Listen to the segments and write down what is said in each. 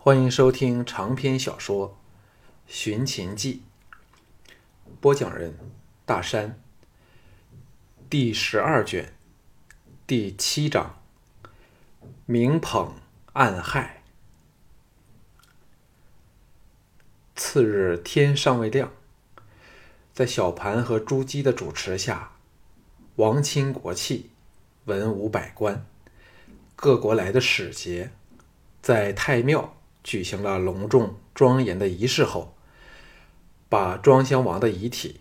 欢迎收听长篇小说《寻秦记》，播讲人大山，第十二卷第七章：明捧暗害。次日天尚未亮，在小盘和朱姬的主持下，王亲国戚、文武百官、各国来的使节，在太庙。举行了隆重庄严的仪式后，把庄襄王的遗体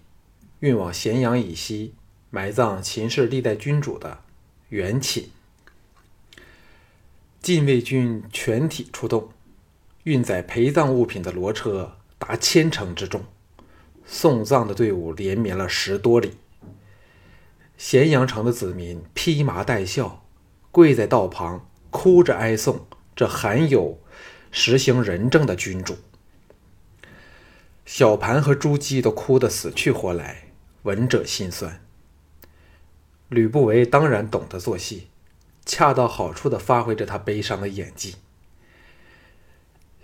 运往咸阳以西埋葬秦氏历代君主的原寝。禁卫军全体出动，运载陪葬物品的骡车达千乘之众，送葬的队伍连绵了十多里。咸阳城的子民披麻戴孝，跪在道旁，哭着哀送这罕有。实行仁政的君主，小盘和朱姬都哭得死去活来，闻者心酸。吕不韦当然懂得做戏，恰到好处地发挥着他悲伤的演技。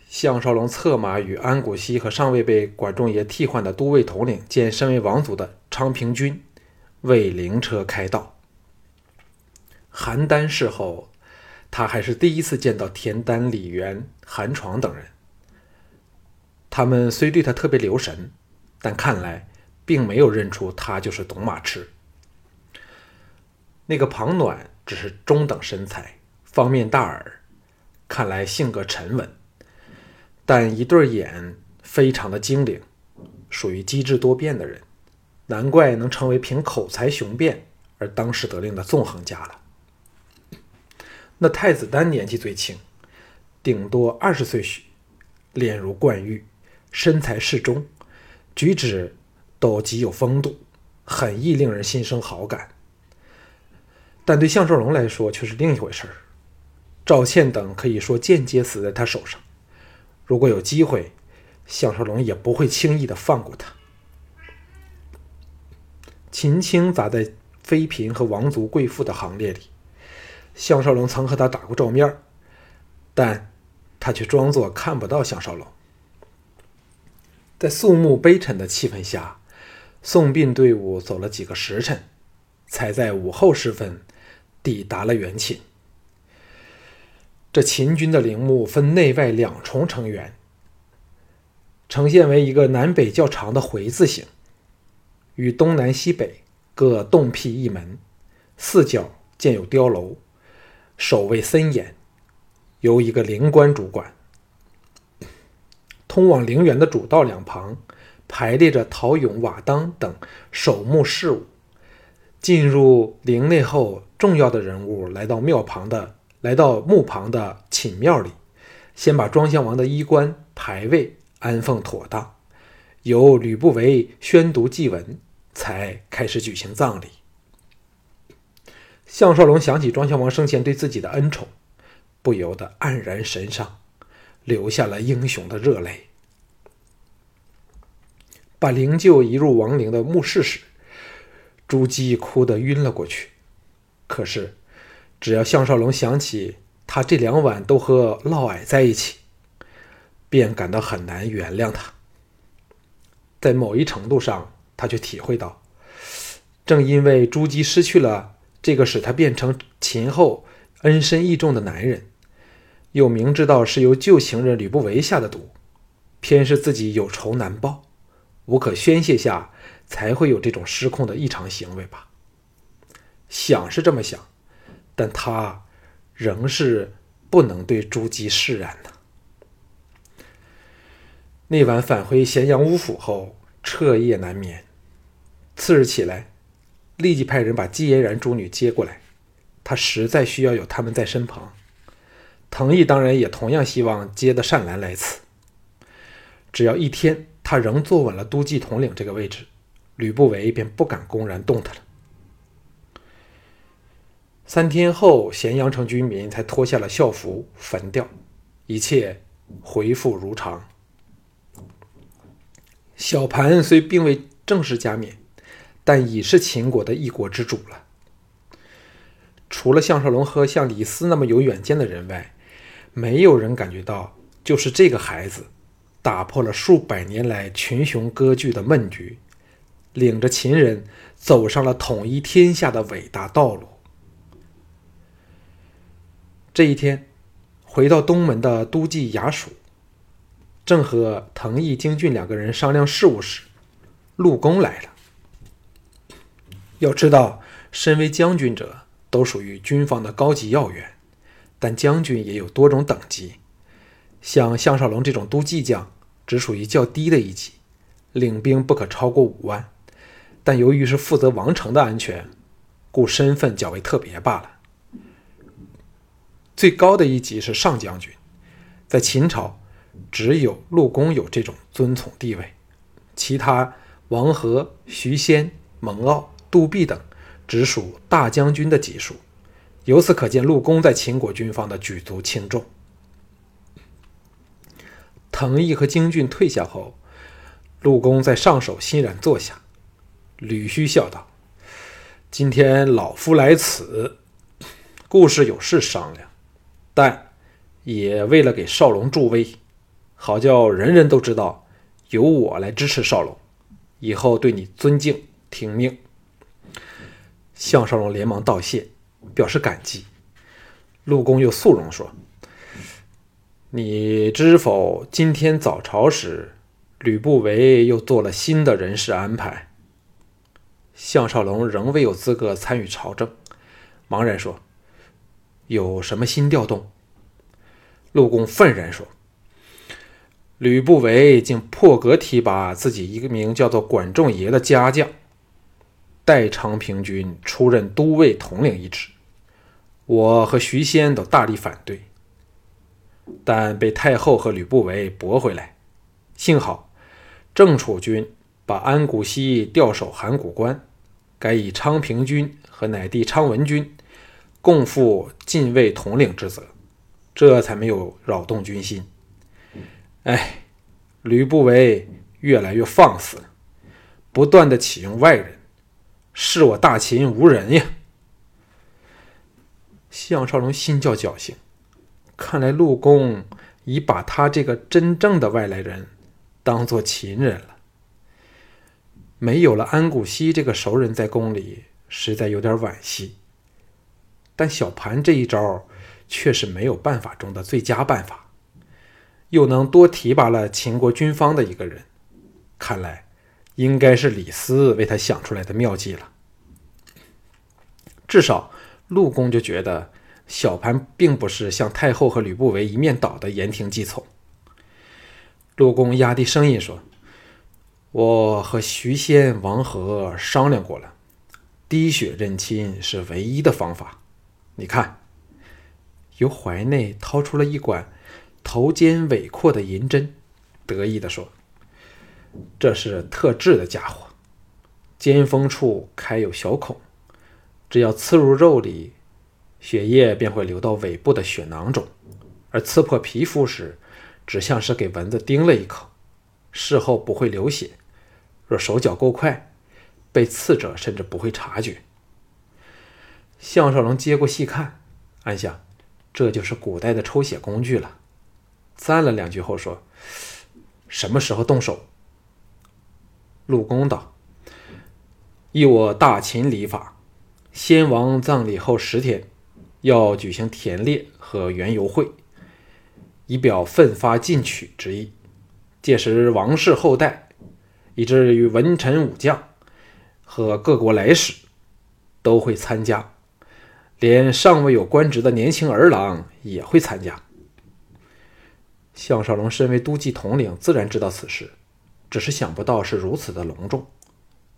项少龙策马与安谷西和尚未被管仲爷替换的都尉统领兼身为王族的昌平君为灵车开道。邯郸事后。他还是第一次见到田丹、李元、韩闯等人。他们虽对他特别留神，但看来并没有认出他就是董马痴。那个庞暖只是中等身材，方面大耳，看来性格沉稳，但一对眼非常的精灵，属于机智多变的人，难怪能成为凭口才雄辩而当时得令的纵横家了。那太子丹年纪最轻，顶多二十岁许，脸如冠玉，身材适中，举止都极有风度，很易令人心生好感。但对项少龙来说却是另一回事儿。赵倩等可以说间接死在他手上，如果有机会，项少龙也不会轻易的放过他。秦青砸在妃嫔和王族贵妇的行列里。项少龙曾和他打过照面但他却装作看不到项少龙。在肃穆悲沉的气氛下，送殡队伍走了几个时辰，才在午后时分抵达了原寝。这秦军的陵墓分内外两重成圆，呈现为一个南北较长的回字形，与东南西北各洞辟一门，四角建有碉楼。守卫森严，由一个灵官主管。通往陵园的主道两旁排列着陶俑、瓦当等守墓事务。进入陵内后，重要的人物来到庙旁的来到墓旁的寝庙里，先把庄襄王的衣冠牌位安奉妥当，由吕不韦宣读祭文，才开始举行葬礼。项少龙想起庄襄王生前对自己的恩宠，不由得黯然神伤，流下了英雄的热泪。把灵柩移入王陵的墓室时，朱姬哭得晕了过去。可是，只要项少龙想起他这两晚都和嫪毐在一起，便感到很难原谅他。在某一程度上，他却体会到，正因为朱姬失去了。这个使他变成秦后恩深义重的男人，又明知道是由旧情人吕不韦下的毒，偏是自己有仇难报，无可宣泄下，才会有这种失控的异常行为吧？想是这么想，但他仍是不能对朱姬释然的。那晚返回咸阳乌府后，彻夜难眠，次日起来。立即派人把姬嫣然诸女接过来，他实在需要有他们在身旁。藤毅当然也同样希望接的善兰来此。只要一天他仍坐稳了都记统领这个位置，吕不韦便不敢公然动他了。三天后，咸阳城居民才脱下了校服，焚掉，一切恢复如常。小盘虽并未正式加冕。但已是秦国的一国之主了。除了项少龙和像李斯那么有远见的人外，没有人感觉到就是这个孩子，打破了数百年来群雄割据的闷局，领着秦人走上了统一天下的伟大道路。这一天，回到东门的都记衙署，正和藤毅、京俊两个人商量事务时，陆公来了。要知道，身为将军者，都属于军方的高级要员，但将军也有多种等级。像项少龙这种都记将，只属于较低的一级，领兵不可超过五万。但由于是负责王城的安全，故身份较为特别罢了。最高的一级是上将军，在秦朝，只有陆公有这种尊崇地位，其他王和、徐仙、蒙骜、杜弼等，直属大将军的级数。由此可见，陆公在秦国军方的举足轻重。藤毅和京俊退下后，陆公在上首欣然坐下。吕须笑道：“今天老夫来此，故事有事商量，但也为了给少龙助威，好叫人人都知道由我来支持少龙，以后对你尊敬听命。”项少龙连忙道谢，表示感激。陆公又肃容说。你知否？今天早朝时，吕不韦又做了新的人事安排。项少龙仍未有资格参与朝政，茫然说：“有什么新调动？”陆公愤然说：“吕不韦竟破格提拔自己一个名叫做管仲爷的家将，代昌平君出任都尉统领一职。我和徐仙都大力反对。”但被太后和吕不韦驳回来，幸好郑楚军把安谷西调守函谷关，改以昌平君和乃弟昌文君共负禁卫统领之责，这才没有扰动军心。哎，吕不韦越来越放肆，不断的启用外人，是我大秦无人呀！项少龙心叫侥幸。看来陆公已把他这个真正的外来人当做秦人了。没有了安谷西这个熟人在宫里，实在有点惋惜。但小盘这一招却是没有办法中的最佳办法，又能多提拔了秦国军方的一个人，看来应该是李斯为他想出来的妙计了。至少陆公就觉得。小盘并不是像太后和吕不韦一面倒的言听计从。陆公压低声音说：“我和徐仙、王和商量过了，滴血认亲是唯一的方法。你看。”由怀内掏出了一管头尖尾阔的银针，得意地说：“这是特制的家伙，尖锋处开有小孔，只要刺入肉里。”血液便会流到尾部的血囊中，而刺破皮肤时，只像是给蚊子叮了一口，事后不会流血。若手脚够快，被刺者甚至不会察觉。项少龙接过细看，暗想：这就是古代的抽血工具了。赞了两句后说：“什么时候动手？”陆公道：“依我大秦礼法，先王葬礼后十天。”要举行田猎和园游会，以表奋发进取之意。届时，王室后代，以至于文臣武将和各国来使都会参加，连尚未有官职的年轻儿郎也会参加。项少龙身为都记统领，自然知道此事，只是想不到是如此的隆重。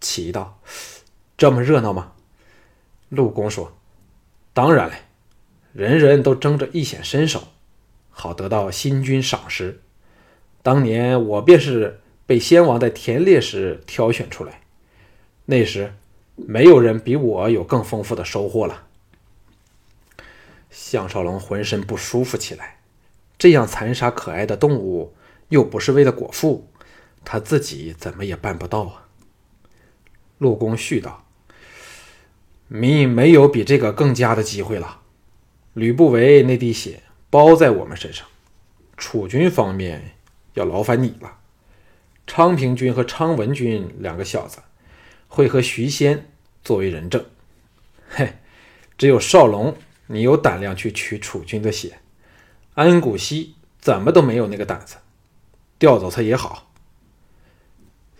奇道：“这么热闹吗？”陆公说：“当然嘞。”人人都争着一显身手，好得到新君赏识。当年我便是被先王在田猎时挑选出来，那时没有人比我有更丰富的收获了。项少龙浑身不舒服起来，这样残杀可爱的动物，又不是为了果腹，他自己怎么也办不到啊！陆公续道：“你没有比这个更佳的机会了。”吕不韦那滴血包在我们身上，楚军方面要劳烦你了。昌平君和昌文君两个小子会和徐仙作为人证。嘿，只有少龙，你有胆量去取楚军的血。安谷西怎么都没有那个胆子，调走他也好。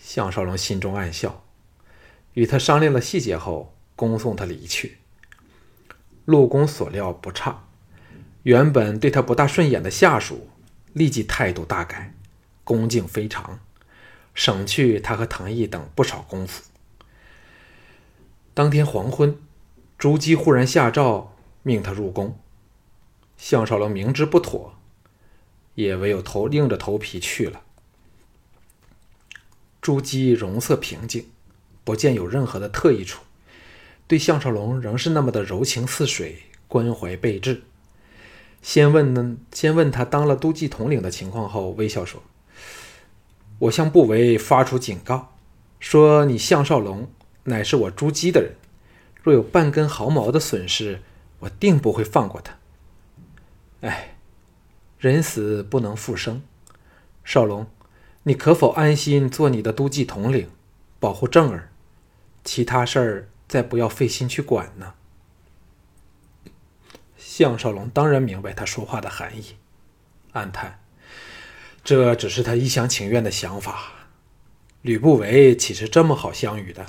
项少龙心中暗笑，与他商量了细节后，恭送他离去。陆公所料不差，原本对他不大顺眼的下属，立即态度大改，恭敬非常，省去他和唐毅等不少功夫。当天黄昏，朱姬忽然下诏命他入宫。项少龙明知不妥，也唯有头硬着头皮去了。朱姬容色平静，不见有任何的特异处，对项少龙仍是那么的柔情似水，关怀备至。先问呢，先问他当了都记统领的情况后，微笑说：“我向部韦发出警告，说你项少龙乃是我朱姬的人，若有半根毫毛的损失，我定不会放过他。”哎，人死不能复生，少龙，你可否安心做你的都记统领，保护正儿？其他事儿再不要费心去管呢。项少龙当然明白他说话的含义，暗叹，这只是他一厢情愿的想法。吕不韦岂是这么好相与的？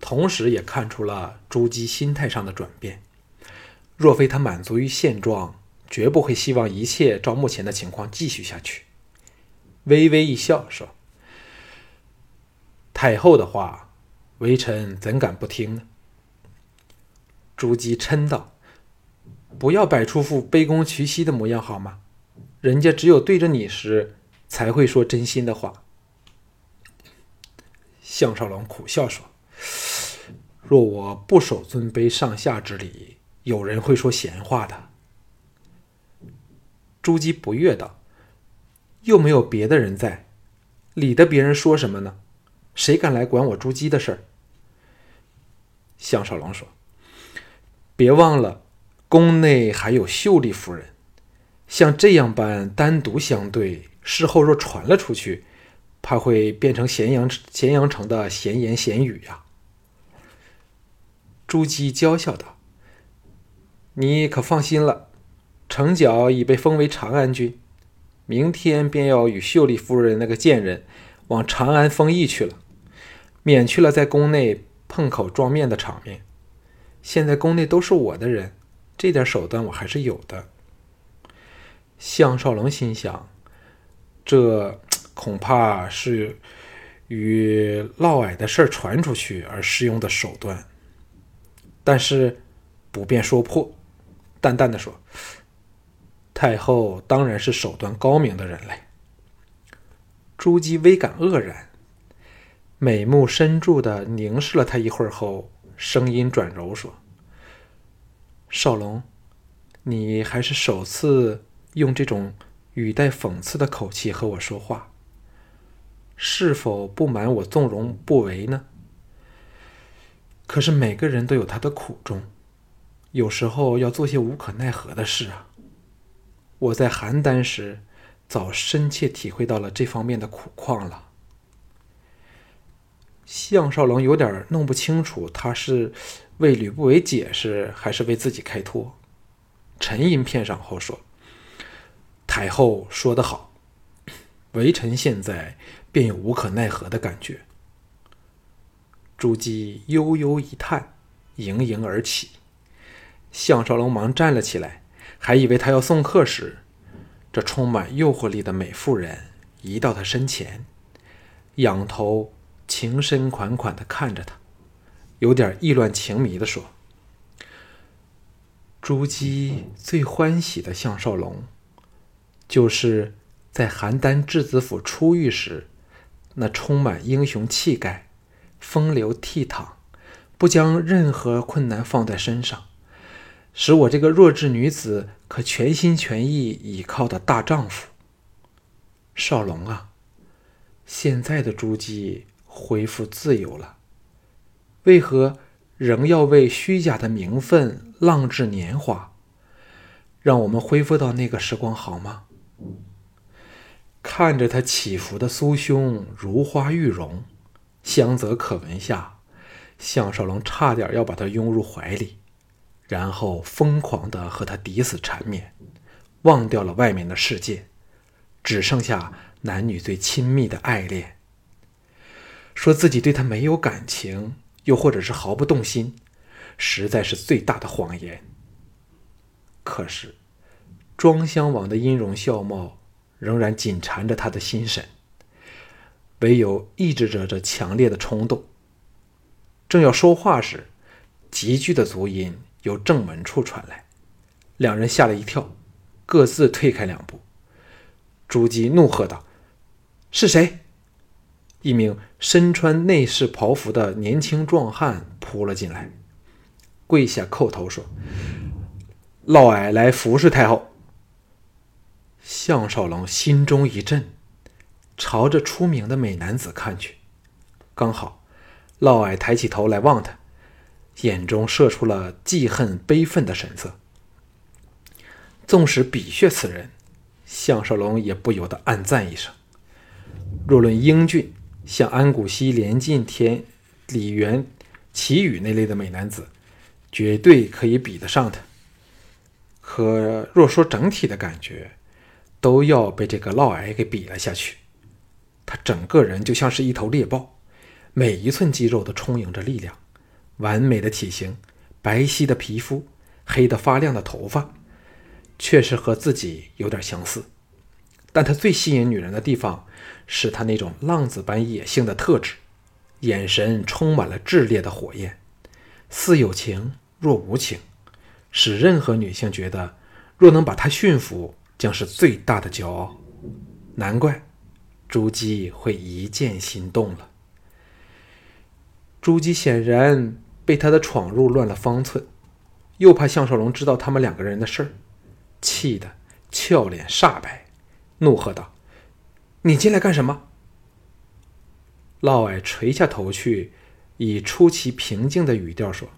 同时也看出了朱姬心态上的转变。若非他满足于现状。绝不会希望一切照目前的情况继续下去。微微一笑说：“太后的话，微臣怎敢不听呢？”朱姬嗔道：“不要摆出副卑躬屈膝的模样好吗？人家只有对着你时，才会说真心的话。”项少龙苦笑说：“若我不守尊卑上下之礼，有人会说闲话的。”朱姬不悦道：“又没有别的人在，理得别人说什么呢？谁敢来管我朱姬的事儿？”项少龙说：“别忘了，宫内还有秀丽夫人，像这样般单独相对，事后若传了出去，怕会变成咸阳咸阳城的闲言闲语呀。”朱姬娇笑道：“你可放心了。”程角已被封为长安君，明天便要与秀丽夫人那个贱人往长安封邑去了，免去了在宫内碰口撞面的场面。现在宫内都是我的人，这点手段我还是有的。项少龙心想，这恐怕是与嫪毐的事传出去而使用的手段，但是不便说破，淡淡的说。太后当然是手段高明的人嘞。朱姬微感愕然，美目深注的凝视了他一会儿后，声音转柔说：“少龙，你还是首次用这种语带讽刺的口气和我说话，是否不满我纵容不为呢？可是每个人都有他的苦衷，有时候要做些无可奈何的事啊。”我在邯郸时，早深切体会到了这方面的苦况了。项少龙有点弄不清楚，他是为吕不韦解释，还是为自己开脱。沉吟片上后说：“太后说得好，微臣现在便有无可奈何的感觉。”朱姬悠悠一叹，盈盈而起。项少龙忙站了起来。还以为他要送客时，这充满诱惑力的美妇人移到他身前，仰头情深款款的看着他，有点意乱情迷的说：“朱姬最欢喜的项少龙，就是在邯郸质子府出狱时，那充满英雄气概、风流倜傥，不将任何困难放在身上。”使我这个弱智女子可全心全意倚靠的大丈夫，少龙啊！现在的朱姬恢复自由了，为何仍要为虚假的名分浪掷年华？让我们恢复到那个时光好吗？看着他起伏的酥胸，如花玉容，香泽可闻下，项少龙差点要把他拥入怀里，然后疯狂的和他抵死缠绵，忘掉了外面的世界，只剩下男女最亲密的爱恋。说自己对他没有感情，又或者是毫不动心，实在是最大的谎言。可是，庄襄王的音容笑貌仍然紧缠着他的心神，唯有抑制着这强烈的冲动。正要说话时，急剧的足音由正门处传来，两人吓了一跳，各自退开两步。朱姬怒喝道：“是谁？”一名身穿内侍袍服的年轻壮汉扑了进来，跪下叩头说：“嫪毐来服侍太后。”项少龙心中一震，朝着出名的美男子看去，刚好嫪毐抬起头来望他，眼中射出了记恨悲愤的神色。纵使比血此人，项少龙也不由得暗赞一声：若论英俊。像安谷西、连晋天、李元、齐宇那类的美男子，绝对可以比得上他。可若说整体的感觉，都要被这个嫪毐给比了下去。他整个人就像是一头猎豹，每一寸肌肉都充盈着力量，完美的体型，白皙的皮肤，黑得发亮的头发，确实和自己有点相似。但他最吸引女人的地方。是他那种浪子般野性的特质，眼神充满了炽烈的火焰，似有情若无情，使任何女性觉得，若能把他驯服，将是最大的骄傲。难怪朱姬会一见心动了。朱姬显然被他的闯入乱了方寸，又怕项少龙知道他们两个人的事儿，气得俏脸煞白，怒喝道。你进来干什么？嫪毐垂下头去，以出奇平静的语调说：“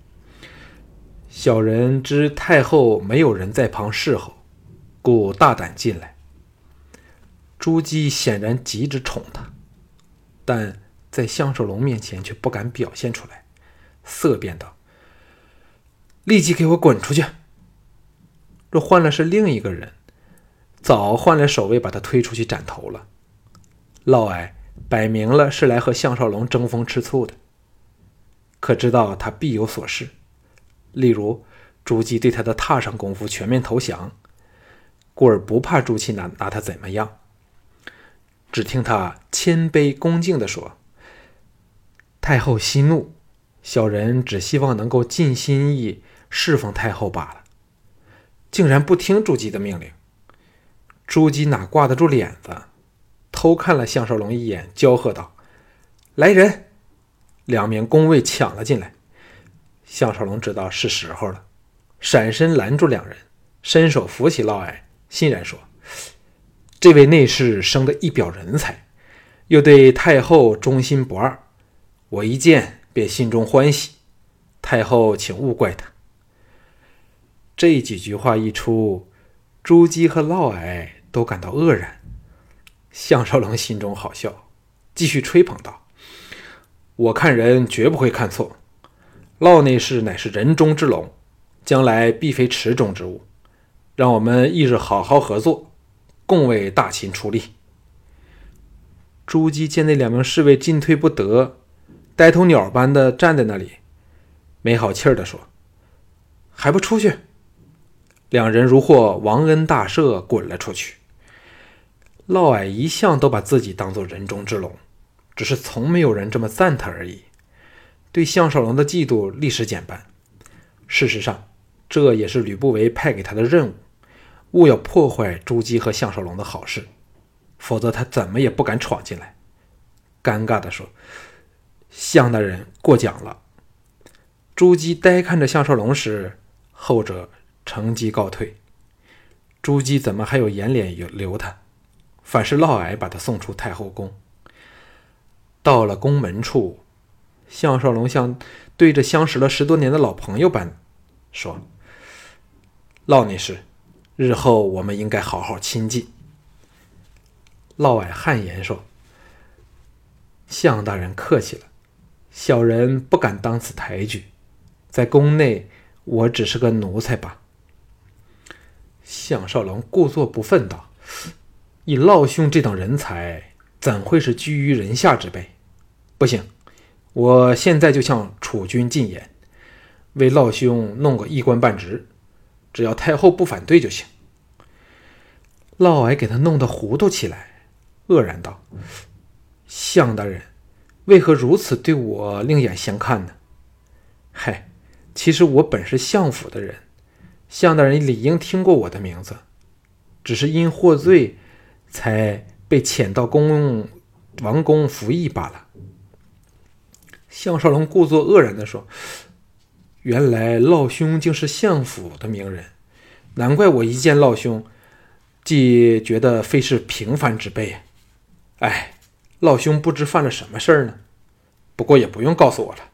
小人知太后没有人在旁侍候，故大胆进来。”朱姬显然极之宠他，但在项少龙面前却不敢表现出来，色变道：“立即给我滚出去！若换了是另一个人，早换来守卫把他推出去斩头了。”嫪毐摆明了是来和项少龙争风吃醋的，可知道他必有所事，例如朱姬对他的踏上功夫全面投降，故而不怕朱祁拿拿他怎么样。只听他谦卑恭敬地说：“太后息怒，小人只希望能够尽心意侍奉太后罢了。”竟然不听朱姬的命令，朱姬哪挂得住脸子？偷看了项少龙一眼，娇喝道：“来人！”两名宫卫抢了进来。项少龙知道是时候了，闪身拦住两人，伸手扶起嫪毐，欣然说：“这位内侍生得一表人才，又对太后忠心不二，我一见便心中欢喜。太后请勿怪他。”这几句话一出，朱姬和嫪毐都感到愕然。项少龙心中好笑，继续吹捧道：“我看人绝不会看错，嫪内侍乃是人中之龙，将来必非池中之物。让我们一日好好合作，共为大秦出力。”朱姬见那两名侍卫进退不得，呆头鸟般的站在那里，没好气儿的说：“还不出去！”两人如获王恩大赦，滚了出去。嫪毐一向都把自己当做人中之龙，只是从没有人这么赞他而已。对项少龙的嫉妒立时减半。事实上，这也是吕不韦派给他的任务，务要破坏朱姬和项少龙的好事，否则他怎么也不敢闯进来。尴尬地说：“项大人过奖了。”朱姬呆看着项少龙时，后者乘机告退。朱姬怎么还有颜脸留他？反是嫪毐把他送出太后宫。到了宫门处，项少龙像对着相识了十多年的老朋友般说：“嫪女士，日后我们应该好好亲近。”嫪毐汗颜说：“向大人客气了，小人不敢当此抬举，在宫内我只是个奴才吧。”项少龙故作不忿道：“以老兄这等人才，怎会是居于人下之辈？不行，我现在就向楚军进言，为老兄弄个一官半职，只要太后不反对就行。”嫪毐给他弄得糊涂起来，愕然道：“项大人，为何如此对我另眼相看呢？”“嗨，其实我本是相府的人。”向大人理应听过我的名字，只是因获罪，才被遣到宫王宫服役罢了。项少龙故作愕然地说：“原来老兄竟是相府的名人，难怪我一见老兄，即觉得非是平凡之辈。哎，老兄不知犯了什么事儿呢？不过也不用告诉我了，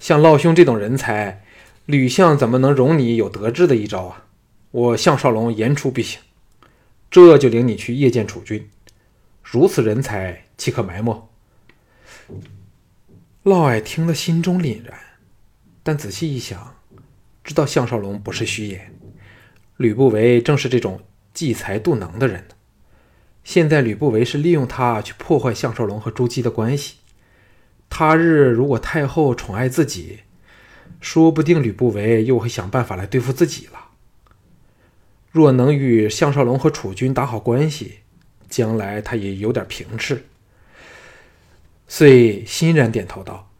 像老兄这种人才。”吕相怎么能容你有得志的一朝啊？我项少龙言出必行，这就领你去谒见楚军。如此人才，岂可埋没？嫪毐听了，心中凛然，但仔细一想，知道项少龙不是虚言。吕不韦正是这种忌才妒能的人呢。现在吕不韦是利用他去破坏项少龙和朱姬的关系。他日如果太后宠爱自己，说不定吕不韦又会想办法来对付自己了。若能与项少龙和楚军打好关系，将来他也有点凭斥。遂欣然点头道：“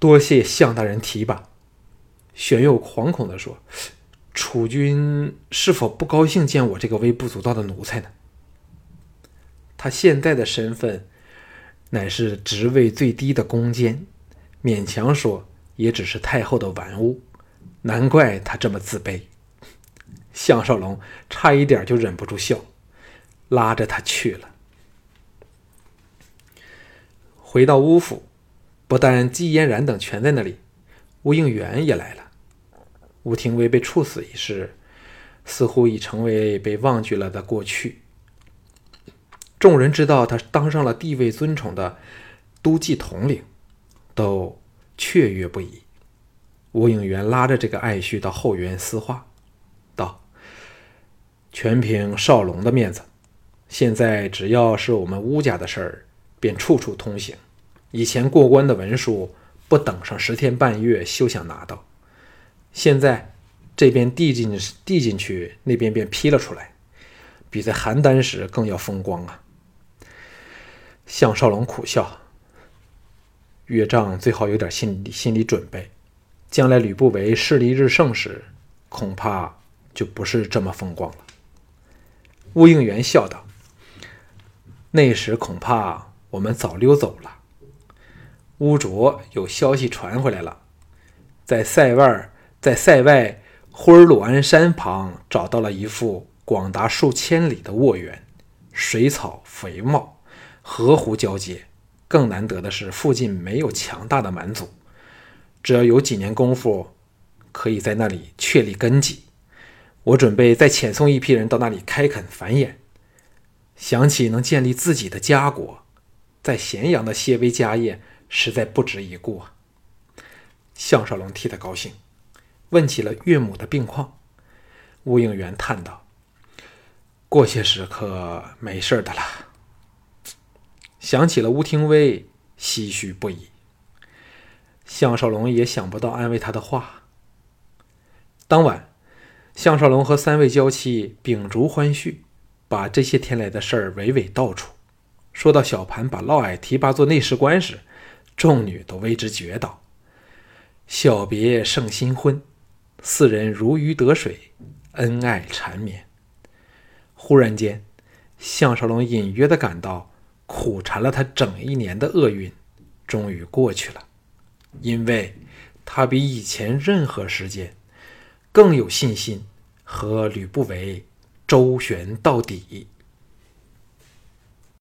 多谢项大人提拔。”玄佑惶恐地说：“楚军是否不高兴见我这个微不足道的奴才呢？”他现在的身份乃是职位最低的宫监，勉强说。也只是太后的玩物，难怪他这么自卑。项少龙差一点就忍不住笑，拉着他去了。回到乌府，不但季嫣然等全在那里，吴应元也来了。吴廷威被处死一事，似乎已成为被忘记了的过去。众人知道他当上了地位尊崇的都记统领，都。雀跃不已。吴应元拉着这个爱婿到后园私话，道：“全凭少龙的面子，现在只要是我们吴家的事儿，便处处通行。以前过关的文书，不等上十天半月，休想拿到。现在这边递进递进去，那边便批了出来，比在邯郸时更要风光啊！”项少龙苦笑。岳丈最好有点心理心理准备，将来吕不韦势力日盛时，恐怕就不是这么风光了。乌应元笑道：“那时恐怕我们早溜走了。”乌卓有消息传回来了，在塞外，在塞外呼尔鲁安山旁找到了一副广达数千里的沃园，水草肥茂，河湖交接。更难得的是，附近没有强大的蛮族，只要有几年功夫，可以在那里确立根基。我准备再遣送一批人到那里开垦繁衍。想起能建立自己的家国，在咸阳的些微家业，实在不值一顾啊。项少龙替他高兴，问起了岳母的病况。吴应元叹道：“过些时刻没事的了。”想起了吴廷威，唏嘘不已。项少龙也想不到安慰他的话。当晚，项少龙和三位娇妻秉烛欢叙，把这些天来的事儿娓娓道出。说到小盘把嫪毐提拔做内侍官时，众女都为之绝倒。小别胜新婚，四人如鱼得水，恩爱缠绵。忽然间，项少龙隐约的感到。苦缠了他整一年的厄运，终于过去了，因为他比以前任何时间更有信心和吕不韦周旋到底。